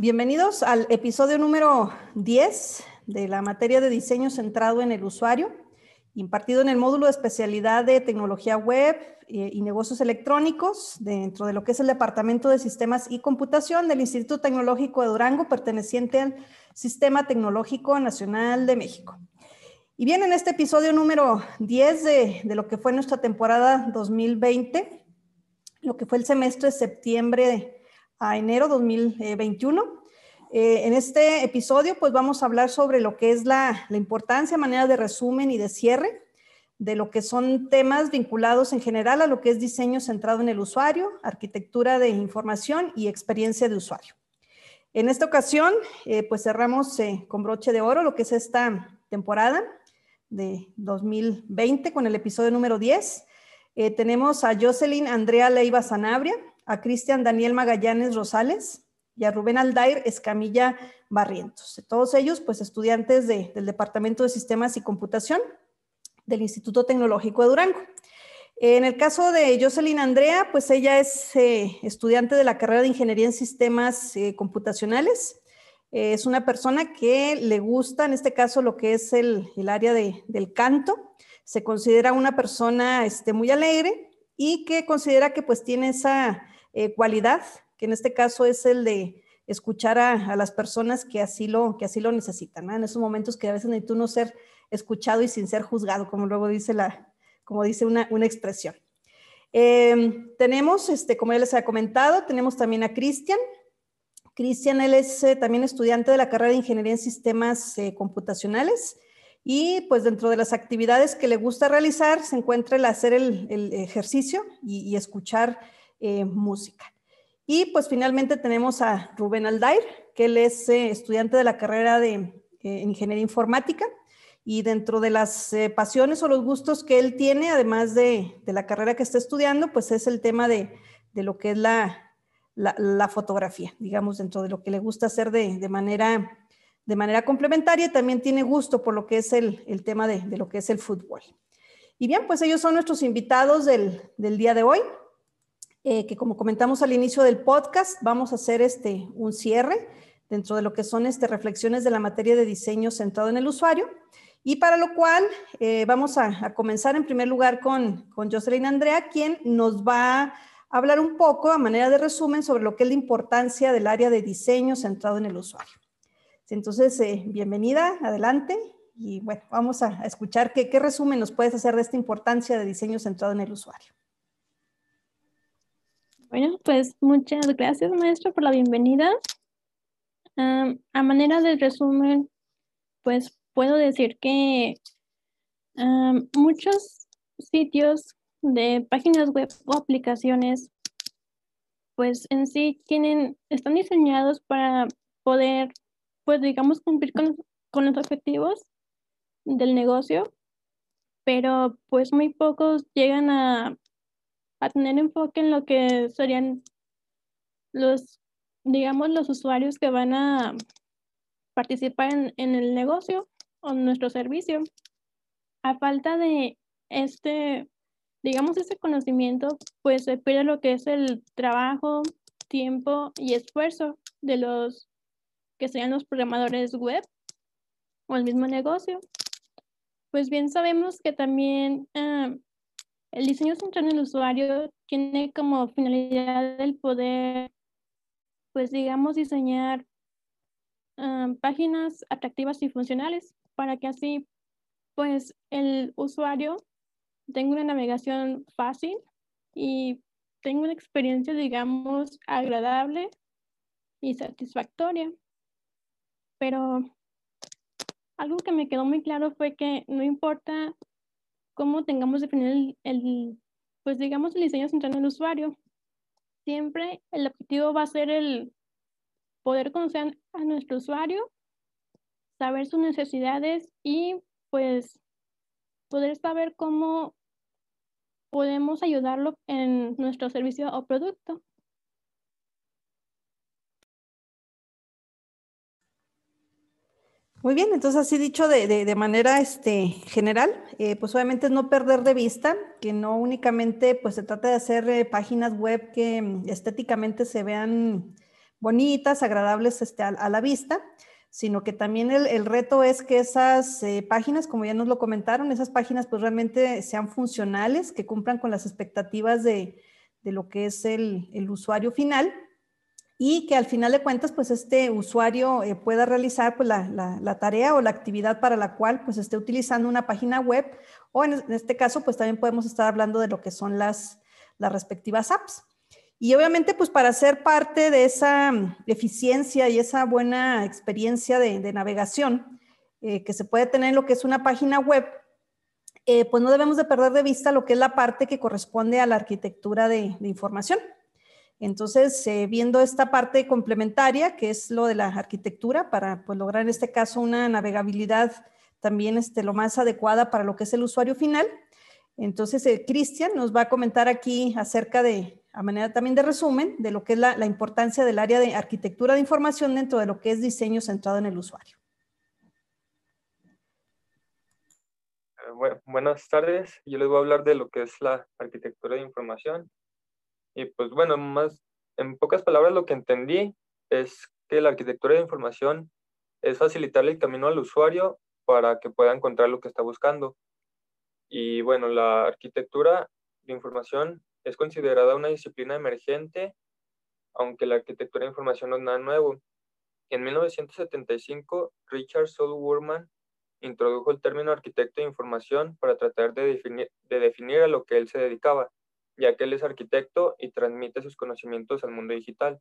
Bienvenidos al episodio número 10 de la materia de diseño centrado en el usuario, impartido en el módulo de especialidad de tecnología web eh, y negocios electrónicos dentro de lo que es el Departamento de Sistemas y Computación del Instituto Tecnológico de Durango, perteneciente al Sistema Tecnológico Nacional de México. Y bien, en este episodio número 10 de, de lo que fue nuestra temporada 2020, lo que fue el semestre de septiembre a enero 2021. Eh, en este episodio, pues vamos a hablar sobre lo que es la, la importancia, manera de resumen y de cierre de lo que son temas vinculados en general a lo que es diseño centrado en el usuario, arquitectura de información y experiencia de usuario. En esta ocasión, eh, pues cerramos eh, con broche de oro lo que es esta temporada de 2020 con el episodio número 10. tenemos a Jocelyn Andrea Leiva Sanabria, a Cristian Daniel Magallanes Rosales y a Rubén Aldair Escamilla Barrientos. Todos ellos, pues, estudiantes del Departamento de Sistemas y Computación del Instituto Tecnológico de Durango. En el caso de Jocelyn Andrea, pues ella es eh, estudiante de la carrera de Ingeniería en Sistemas eh, Computacionales. Eh, es una persona que le gusta, en este caso, lo que es el, área del canto. Se considera una persona este, muy alegre y que considera que pues tiene esa eh, que en este caso es el de escuchar a, las personas que así lo, que así lo necesitan, en esos momentos que a veces necesita uno ser escuchado y sin ser juzgado, como luego dice, la, como dice una, una expresión. Em, tenemos, este, como ya les he comentado, tenemos también a Cristian. Cristian, él es eh, también estudiante de la carrera de Ingeniería en Sistemas eh, Computacionales y pues dentro de las actividades que le gusta realizar se encuentra el hacer el, ejercicio y escuchar eh, música. Y pues finalmente tenemos a Rubén Aldair, que él es eh, estudiante de la carrera de eh, Ingeniería Informática y dentro de las pasiones o los gustos que él tiene, además de, la carrera que está estudiando, pues es el tema de, lo que es la, la, fotografía, digamos, dentro de lo que le gusta hacer de, manera, de manera complementaria, también tiene gusto por lo que es el, el tema de, lo que es el fútbol. Y bien, pues ellos son nuestros invitados del, del día de hoy. Eh, que como comentamos al inicio del podcast, vamos a hacer este, un cierre dentro de lo que son este, reflexiones de la materia de diseño centrado en el usuario. Y para lo cual eh, vamos a, comenzar en primer lugar con, con Jocelyn Andrea, quien nos va a hablar un poco a manera de resumen sobre lo que es la importancia del área de diseño centrado en el usuario. Entonces, eh, bienvenida, adelante. Y bueno, vamos a, escuchar qué, qué resumen nos puedes hacer de esta importancia de diseño centrado en el usuario. Bueno, pues muchas gracias, maestro, por la bienvenida. a manera de resumen, pues puedo decir que muchos sitios de páginas web o aplicaciones, pues en sí tienen, están diseñados para poder, pues digamos, cumplir con, los objetivos del negocio, pero pues muy pocos llegan a a tener enfoque en lo que serían los, digamos, los usuarios que van a participar en, el negocio o nuestro servicio. A falta de este, digamos, ese conocimiento, pues se pierde lo que es el trabajo, tiempo y esfuerzo de los que sean los programadores web o el mismo negocio. Pues bien sabemos que también ah, el diseño centrado en el usuario tiene como finalidad el poder, pues digamos, diseñar páginas atractivas y funcionales para que así, pues, el usuario tenga una navegación fácil y tenga una experiencia, digamos, agradable y satisfactoria. Pero algo que me quedó muy claro fue que no importa cómo tengamos definido el, pues digamos, el diseño centrado en el usuario. Siempre el objetivo va a ser el poder conocer a nuestro usuario, saber sus necesidades y pues poder saber cómo podemos ayudarlo en nuestro servicio o producto. Muy bien, entonces así dicho de, manera este, general, eh, pues obviamente es no perder de vista que no únicamente pues se trata de hacer eh, páginas web que mm, estéticamente se vean bonitas, agradables este, a, la vista, sino que también el, reto es que esas eh, páginas, como ya nos lo comentaron, esas páginas pues realmente sean funcionales, que cumplan con las expectativas de, lo que es el, usuario final y que al final de cuentas pues este usuario eh, pueda realizar pues la, tarea o la actividad para la cual pues esté utilizando una página web o en, este caso pues también podemos estar hablando de lo que son las, las respectivas apps. Y obviamente, pues para ser parte de esa mm, eficiencia y esa buena experiencia de, navegación eh, que se puede tener en lo que es una página web, eh, pues no debemos de perder de vista lo que es la parte que corresponde a la arquitectura de, información. Entonces, eh, viendo esta parte complementaria, que es lo de la arquitectura, para pues, lograr en este caso una navegabilidad también este, lo más adecuada para lo que es el usuario final. Entonces, Cristian nos va a comentar aquí acerca de, a manera también de resumen de lo que es la, importancia del área de arquitectura de información dentro de lo que es diseño centrado en el usuario. Eh, buenas tardes, yo les voy a hablar de lo que es la arquitectura de información. Y pues bueno, más en pocas palabras lo que entendí es que la arquitectura de información es facilitarle el camino al usuario para que pueda encontrar lo que está buscando. Y bueno, la arquitectura de información es considerada una disciplina emergente, aunque la arquitectura de información no es nada nuevo. En 1975, Richard Saul Wurman introdujo el término arquitecto de información para tratar de definir, de definir a lo que él se dedicaba, ya que él es arquitecto y transmite sus conocimientos al mundo digital,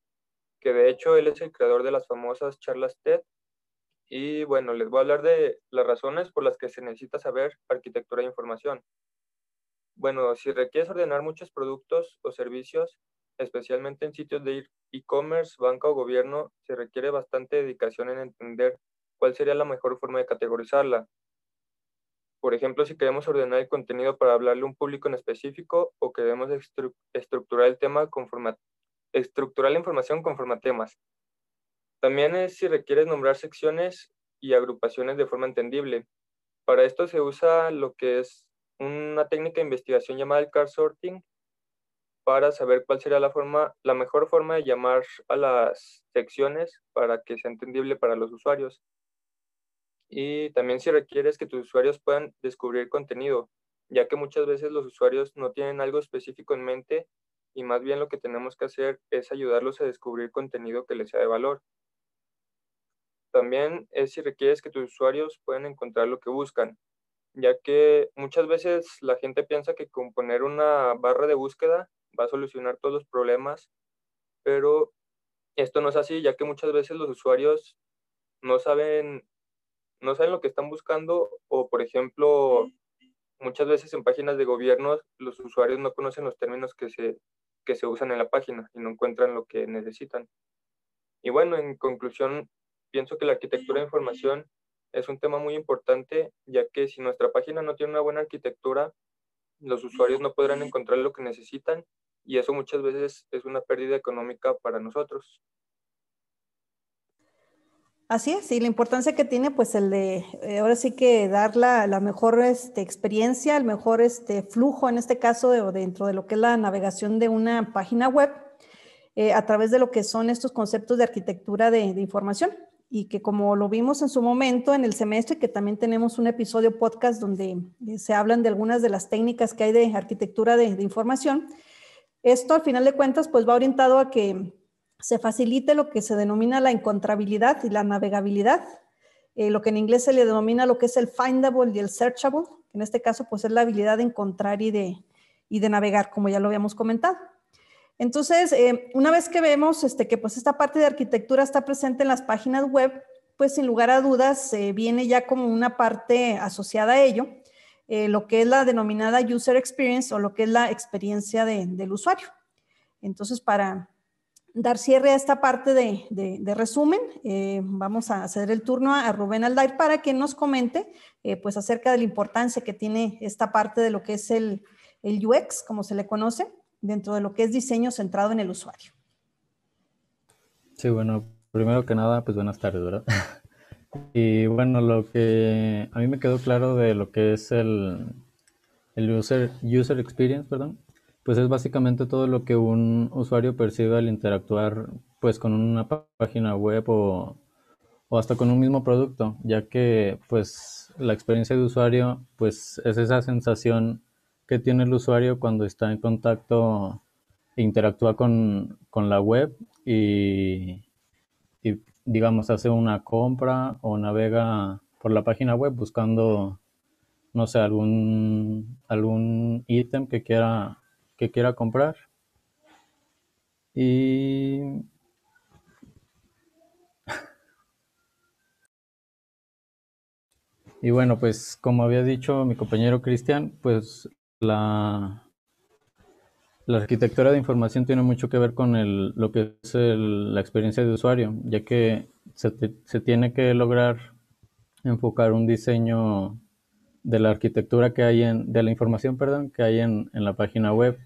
que de hecho él es el creador de las famosas charlas TED. Y bueno, les voy a hablar de las razones por las que se necesita saber arquitectura de información. Bueno, si requieres ordenar muchos productos o servicios, especialmente en sitios de e-commerce, banca o gobierno, se requiere bastante dedicación en entender cuál sería la mejor forma de categorizarla. Por ejemplo, si queremos ordenar el contenido para hablarle a un público en específico o queremos estructurar el tema estructurar la información conforme a temas. También es si requieres nombrar secciones y agrupaciones de forma entendible. Para esto se usa lo que es una técnica de investigación llamada el card sorting para saber cuál sería la, forma, la mejor forma de llamar a las secciones para que sea entendible para los usuarios. Y también si requieres que tus usuarios puedan descubrir contenido, ya que muchas veces los usuarios no tienen algo específico en mente y más bien lo que tenemos que hacer es ayudarlos a descubrir contenido que les sea de valor. También es si requieres que tus usuarios puedan encontrar lo que buscan, ya que muchas veces la gente piensa que con poner una barra de búsqueda va a solucionar todos los problemas, pero esto no es así, ya que muchas veces los usuarios no saben, no saben lo que están buscando o, por ejemplo, muchas veces en páginas de gobierno los usuarios no conocen los términos que se, que se usan en la página y no encuentran lo que necesitan. Y bueno, en conclusión, pienso que la arquitectura de información es un tema muy importante, ya que si nuestra página no tiene una buena arquitectura, los usuarios no podrán encontrar lo que necesitan y eso muchas veces es una pérdida económica para nosotros. Así es, y la importancia que tiene, pues el de, eh, ahora sí que dar la, mejor este, experiencia, el mejor este, flujo, en este caso, de, dentro de lo que es la navegación de una página web, eh, a través de lo que son estos conceptos de arquitectura de información. Y que como lo vimos en su momento en el semestre, que también tenemos un episodio podcast donde eh, se hablan de algunas de las técnicas que hay de arquitectura de, información, esto al final de cuentas pues va orientado a que se facilite lo que se denomina la encontrabilidad y la navegabilidad, eh, lo que en inglés se le denomina lo que es el findable y el searchable, en este caso pues es la habilidad de encontrar y de, y de navegar, como ya lo habíamos comentado. Entonces, eh, una vez que vemos este, que pues esta parte de arquitectura está presente en las páginas web, pues sin lugar a dudas eh, viene ya como una parte asociada a ello, eh, lo que es la denominada user experience o lo que es la experiencia del usuario. Entonces, para dar cierre a esta parte de, resumen, vamos a ceder el turno a, Rubén Aldair para que nos comente pues acerca de la importancia que tiene esta parte de lo que es el, UX, como se le conoce, dentro de lo que es diseño centrado en el usuario. Sí, bueno, primero que nada, pues buenas tardes, ¿verdad? y bueno, lo que a mí me quedó claro de lo que es el, user experience, perdón, pues es básicamente todo lo que un usuario percibe al interactuar pues con una página web o, o hasta con un mismo producto, ya que pues la experiencia de usuario pues es esa sensación que tiene el usuario cuando está en contacto e interactúa con, con la web y, y, digamos hace una compra o navega por la página web buscando no sé algún algún ítem que quiera que quiera comprar. Y Y bueno, pues como había dicho mi compañero Cristian, pues la, la arquitectura de información tiene mucho que ver con el, lo que es la experiencia de usuario, ya que se, se, tiene que lograr enfocar un diseño de la arquitectura que hay en, de la información, perdón, que hay en, en la página web,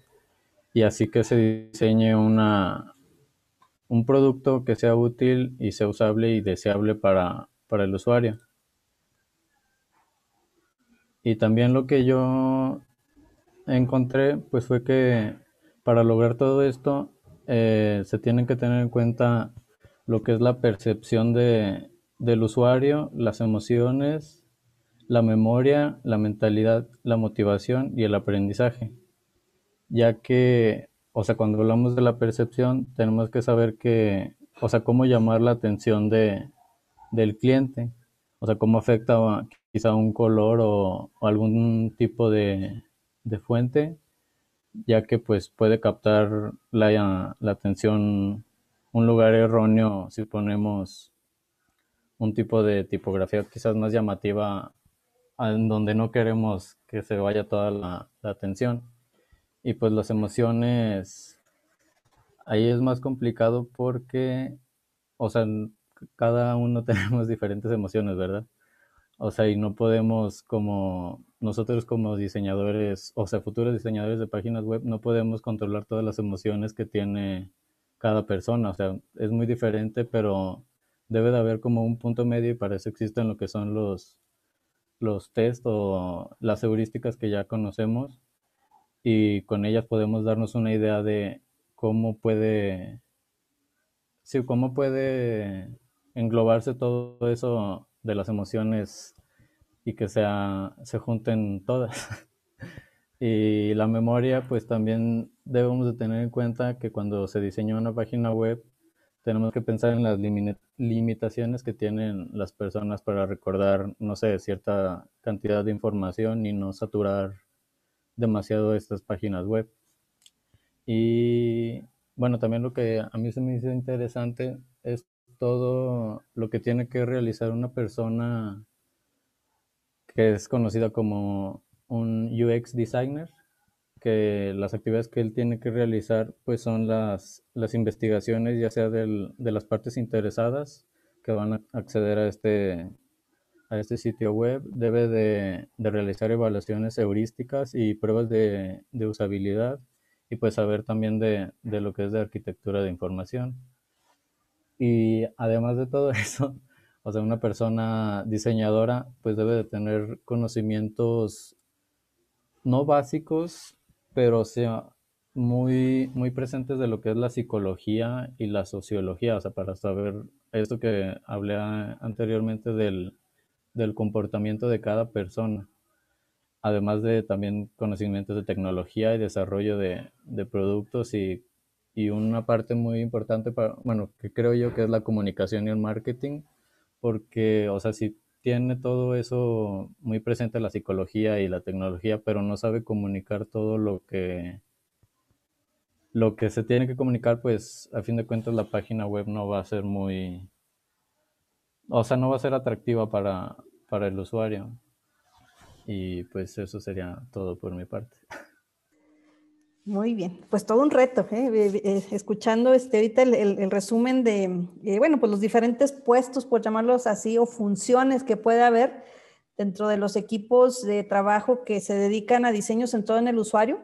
y así que se diseñe una, un producto que sea útil y sea usable y deseable para, para el usuario. Y también lo que yo encontré, pues fue que para lograr todo esto eh, se tienen que tener en cuenta lo que es la percepción de, del usuario, las emociones, la memoria, la mentalidad, la motivación y el aprendizaje. Ya que, o sea, cuando hablamos de la percepción, tenemos que saber que, o sea, cómo llamar la atención de, del cliente, o sea, cómo afecta quizá un color o, algún tipo de, fuente, ya que pues puede captar la, atención un lugar erróneo si ponemos un tipo de tipografía quizás más llamativa en donde no queremos que se vaya toda la, la, atención. Y pues las emociones, ahí es más complicado porque, o sea, cada uno tenemos diferentes emociones, ¿verdad? O sea, y no podemos como nosotros como diseñadores, o sea, futuros diseñadores de páginas web, no podemos controlar todas las emociones que tiene cada persona. O sea, es muy diferente, pero debe de haber como un punto medio y para eso existen lo que son los, los test o las heurísticas que ya conocemos y con ellas podemos darnos una idea de cómo puede, sí, cómo puede englobarse todo eso de las emociones y que sea, se junten todas. y la memoria, pues también debemos de tener en cuenta que cuando se diseñó una página web, tenemos que pensar en las limitaciones que tienen las personas para recordar, no sé, cierta cantidad de información y no saturar demasiado estas páginas web. Y bueno, también lo que a mí se me hizo interesante es todo lo que tiene que realizar una persona que es conocida como un UX designer, que las actividades que él tiene que realizar pues son las, las investigaciones ya sea del, de las partes interesadas que van a acceder a este, a este sitio web, debe de, de realizar evaluaciones heurísticas y pruebas de, de usabilidad y pues saber también de, de lo que es de arquitectura de información. Y además de todo eso, o sea, una persona diseñadora pues debe de tener conocimientos no básicos, pero sea muy, muy presentes de lo que es la psicología y la sociología, o sea, para saber esto que hablé anteriormente del, del comportamiento de cada persona, además de también conocimientos de tecnología y desarrollo de, de productos y y una parte muy importante para, bueno, que creo yo que es la comunicación y el marketing, porque, o sea, si tiene todo eso muy presente la psicología y la tecnología, pero no sabe comunicar todo lo que lo que se tiene que comunicar, pues a fin de cuentas la página web no va a ser muy, o sea, no va a ser atractiva para, para el usuario. Y pues eso sería todo por mi parte. Muy bien, pues todo un reto, ¿eh? Eh, escuchando este, ahorita el, resumen de, eh, bueno, pues los diferentes puestos, por llamarlos así, o funciones que puede haber dentro de los equipos de trabajo que se dedican a diseño centrado en el usuario.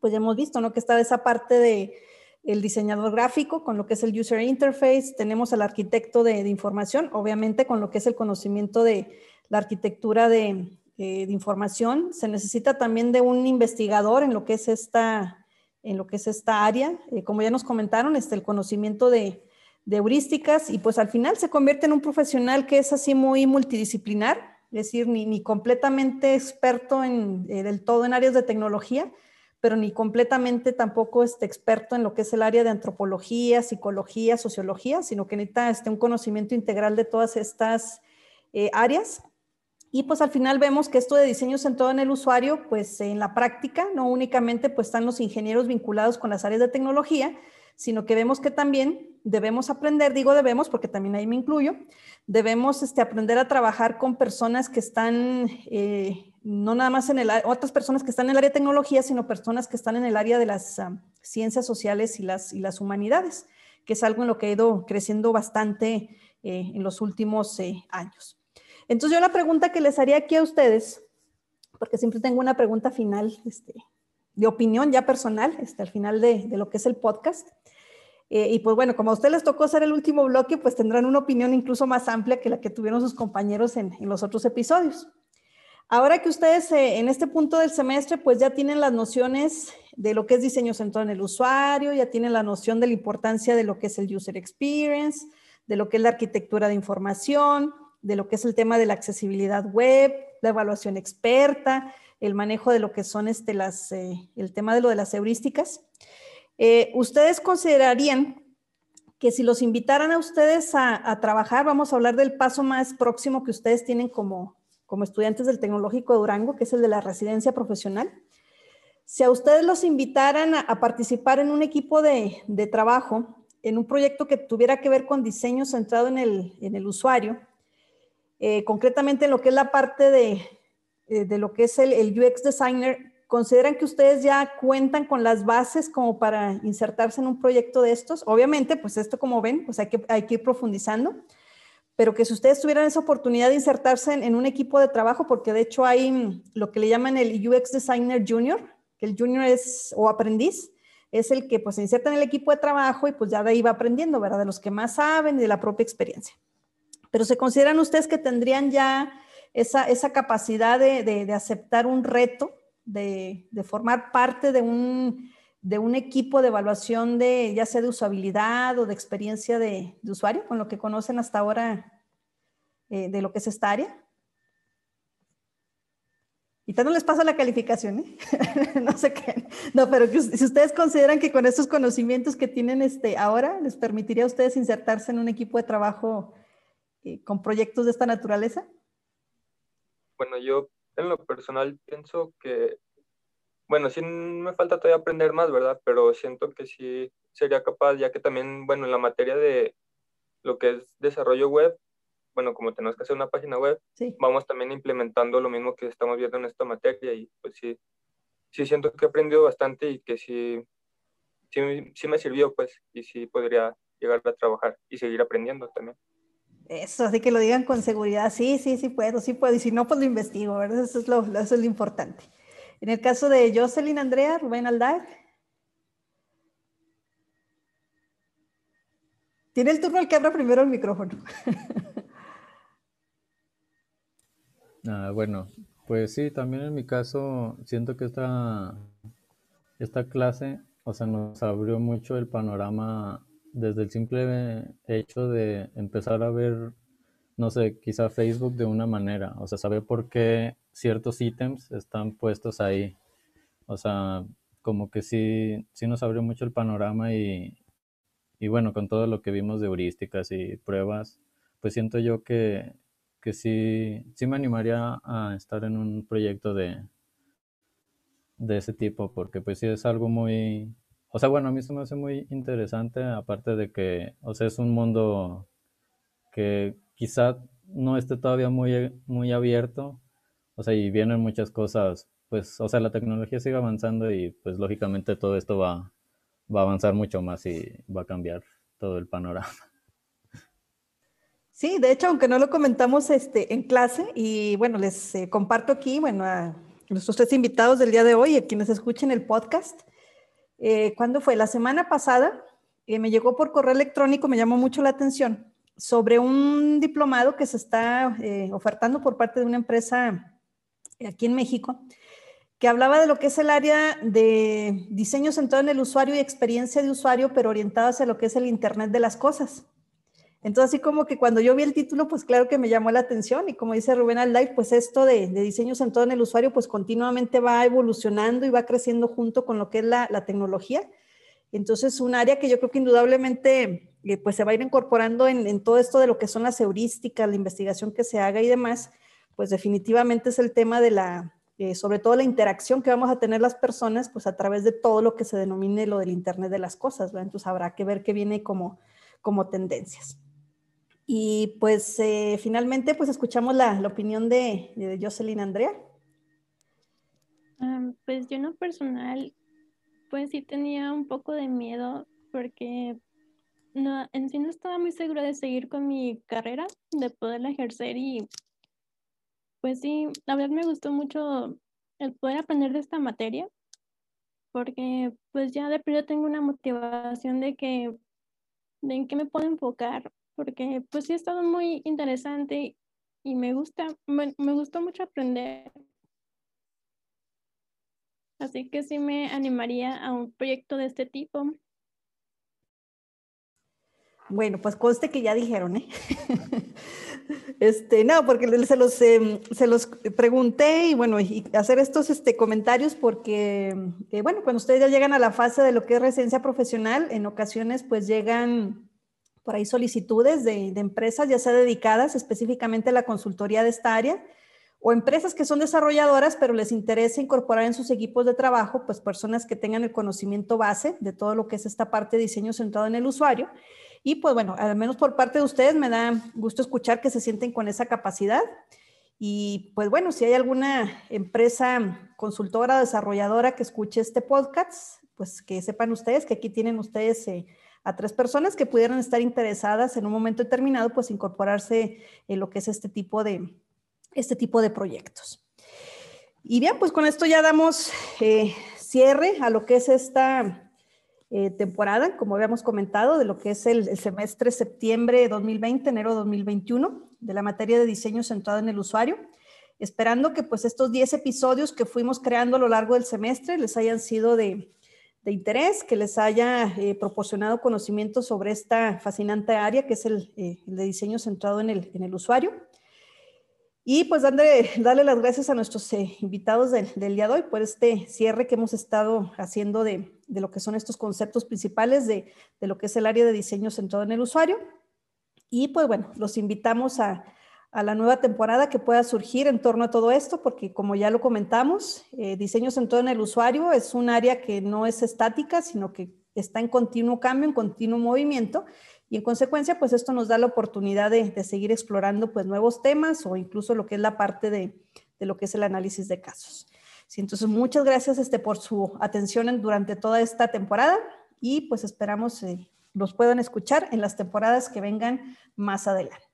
Pues ya hemos visto, ¿no? Que está esa parte de el diseñador gráfico con lo que es el user interface, tenemos al arquitecto de información, obviamente con lo que es el conocimiento de la arquitectura de, eh, de información, se necesita también de un investigador en lo que es esta, en lo que es esta área. Eh, como ya nos comentaron, este, el conocimiento de, heurísticas y pues al final se convierte en un profesional que es así muy multidisciplinar, es decir, ni, ni completamente experto en, eh, del todo en áreas de tecnología, pero ni completamente tampoco este experto en lo que es el área de antropología, psicología, sociología, sino que necesita este, un conocimiento integral de todas estas eh, áreas. Y pues al final vemos que esto de diseño centrado en el usuario, pues en la práctica, no únicamente pues están los ingenieros vinculados con las áreas de tecnología, sino que vemos que también debemos aprender, digo debemos porque también ahí me incluyo, debemos este, aprender a trabajar con personas que están, eh, no nada más en el otras personas que están en el área de tecnología, sino personas que están en el área de las ah, ciencias sociales y las, y las humanidades, que es algo en lo que ha ido creciendo bastante eh, en los últimos eh, años. Entonces yo la pregunta que les haría aquí a ustedes, porque siempre tengo una pregunta final este, de opinión ya personal, este, al final de, lo que es el podcast. Eh, y pues bueno, como a ustedes les tocó hacer el último bloque, pues tendrán una opinión incluso más amplia que la que tuvieron sus compañeros en, los otros episodios. Ahora que ustedes eh, en este punto del semestre pues ya tienen las nociones de lo que es diseño centrado en el usuario, ya tienen la noción de la importancia de lo que es el user experience, de lo que es la arquitectura de información, de lo que es el tema de la accesibilidad web, la evaluación experta, el manejo de lo que son este, las, eh, el tema de lo de las heurísticas. Eh, ¿Ustedes considerarían que si los invitaran a ustedes a, trabajar, vamos a hablar del paso más próximo que ustedes tienen como, como estudiantes del Tecnológico de Durango, que es el de la residencia profesional? Si a ustedes los invitaran a, participar en un equipo de, de, trabajo, en un proyecto que tuviera que ver con diseño centrado en el, en el usuario, eh, concretamente en lo que es la parte de, eh, de lo que es el, UX Designer, ¿consideran que ustedes ya cuentan con las bases como para insertarse en un proyecto de estos? Obviamente, pues esto como ven, pues hay que, hay que ir profundizando, pero que si ustedes tuvieran esa oportunidad de insertarse en, un equipo de trabajo, porque de hecho hay lo que le llaman el UX Designer Junior, que el junior es o aprendiz, es el que pues se inserta en el equipo de trabajo y pues ya de ahí va aprendiendo, ¿verdad? De los que más saben y de la propia experiencia pero ¿se consideran ustedes que tendrían ya esa, esa capacidad de, de, aceptar un reto, de, de formar parte de un, de un, equipo de evaluación de ya sea de usabilidad o de experiencia de, usuario, con lo que conocen hasta ahora eh, de lo que es esta área? Y tal no les pasa la calificación, ¿eh? no sé qué. No, pero si ustedes consideran que con estos conocimientos que tienen este, ahora, les permitiría a ustedes insertarse en un equipo de trabajo eh, con proyectos de esta naturaleza? Bueno, yo en lo personal pienso que, bueno, sí me falta todavía aprender más, ¿verdad? Pero siento que sí sería capaz, ya que también, bueno, en la materia de lo que es desarrollo web, bueno, como tenemos que hacer una página web, vamos también implementando lo mismo que estamos viendo en esta materia y pues sí, sí siento que he aprendido bastante y que sí, sí, sí me sirvió, pues, y sí podría llegar a trabajar y seguir aprendiendo también. Eso, así que lo digan con seguridad. Sí, sí, sí puedo, sí puedo. Y si no, pues lo investigo, ¿verdad? Eso es lo, eso es lo importante. En el caso de Jocelyn Andrea, Rubén Aldar. Tiene el turno el que abra primero el micrófono. Ah, bueno, pues sí, también en mi caso siento que esta, esta clase, o sea, nos abrió mucho el panorama desde el simple hecho de empezar a ver, no sé, quizá Facebook de una manera, o sea, saber por qué ciertos ítems están puestos ahí. O sea, como que sí, sí nos abrió mucho el panorama y, y bueno, con todo lo que vimos de heurísticas y pruebas, pues siento yo que, que sí, sí me animaría a estar en un proyecto de, de ese tipo, porque pues sí es algo muy, o sea, bueno, a mí se me hace muy interesante, aparte de que, o sea, es un mundo que quizá no esté todavía muy, muy abierto, o sea, y vienen muchas cosas, pues, o sea, la tecnología sigue avanzando y pues lógicamente todo esto va, va a avanzar mucho más y va a cambiar todo el panorama. Sí, de hecho, aunque no lo comentamos este, en clase, y bueno, les eh, comparto aquí, bueno, a nuestros tres invitados del día de hoy, a quienes escuchen el podcast, eh, ¿cuándo fue? La semana pasada eh, me llegó por correo electrónico, me llamó mucho la atención, sobre un diplomado que se está eh, ofertando por parte de una empresa aquí en México, que hablaba de lo que es el área de diseño centrado en el usuario y experiencia de usuario, pero orientado hacia lo que es el Internet de las cosas. Entonces, así como que cuando yo vi el título, pues claro que me llamó la atención y como dice Rubén Alday, pues esto de, diseño centrado en el usuario, pues continuamente va evolucionando y va creciendo junto con lo que es la, tecnología. Entonces, un área que yo creo que indudablemente eh, pues se va a ir incorporando en, todo esto de lo que son las heurísticas, la investigación que se haga y demás, pues definitivamente es el tema de la, eh, sobre todo la interacción que vamos a tener las personas, pues a través de todo lo que se denomine lo del Internet de las cosas, ¿verdad? Entonces habrá que ver qué viene como, como tendencias. Y pues eh, finalmente pues escuchamos la, opinión de, de, Jocelyn Andrea. Ah, pues yo en lo personal pues sí tenía un poco de miedo porque no, en sí no estaba muy segura de seguir con mi carrera, de poderla ejercer y pues sí, la verdad me gustó mucho el poder aprender de esta materia porque pues ya de primero tengo una motivación de que de en qué me puedo enfocar porque pues sí ha estado muy interesante y me gusta, me, gustó mucho aprender. Así que sí me animaría a un proyecto de este tipo. Bueno, pues conste que ya dijeron, ¿eh? Este, no, porque se los, em, se los pregunté y bueno, y hacer estos este, comentarios porque, eh, bueno, cuando ustedes ya llegan a la fase de lo que es residencia profesional, en ocasiones pues llegan por ahí solicitudes de, empresas ya sea dedicadas específicamente a la consultoría de esta área o empresas que son desarrolladoras, pero les interesa incorporar en sus equipos de trabajo, pues personas que tengan el conocimiento base de todo lo que es esta parte de diseño centrado en el usuario. Y pues bueno, al menos por parte de ustedes me da gusto escuchar que se sienten con esa capacidad. Y pues bueno, si hay alguna empresa consultora, desarrolladora que escuche este podcast, pues que sepan ustedes que aquí tienen ustedes eh, a tres personas que pudieran estar interesadas en un momento determinado, pues incorporarse en lo que es este tipo de, este tipo de proyectos. Y bien, pues con esto ya damos eh, cierre a lo que es esta eh, temporada, como habíamos comentado, de lo que es el, el semestre septiembre 2020, enero 2021, de la materia de diseño centrado en el usuario esperando que pues estos 10 episodios que fuimos creando a lo largo del semestre les hayan sido de, de interés, que les haya eh, proporcionado conocimiento sobre esta fascinante área que es el, eh, de diseño centrado en el, en el, usuario. Y pues darle, darle las gracias a nuestros eh, invitados del, del, día de hoy por este cierre que hemos estado haciendo de, de lo que son estos conceptos principales de, de lo que es el área de diseño centrado en el usuario. Y pues bueno, los invitamos a, a la nueva temporada que pueda surgir en torno a todo esto, porque como ya lo comentamos, eh, diseño centrado en el usuario es un área que no es estática, sino que está en continuo cambio, en continuo movimiento, y en consecuencia, pues esto nos da la oportunidad de, seguir explorando pues nuevos temas o incluso lo que es la parte de, lo que es el análisis de casos. Sí, entonces, muchas gracias este, por su atención durante toda esta temporada y pues esperamos eh, los puedan escuchar en las temporadas que vengan más adelante.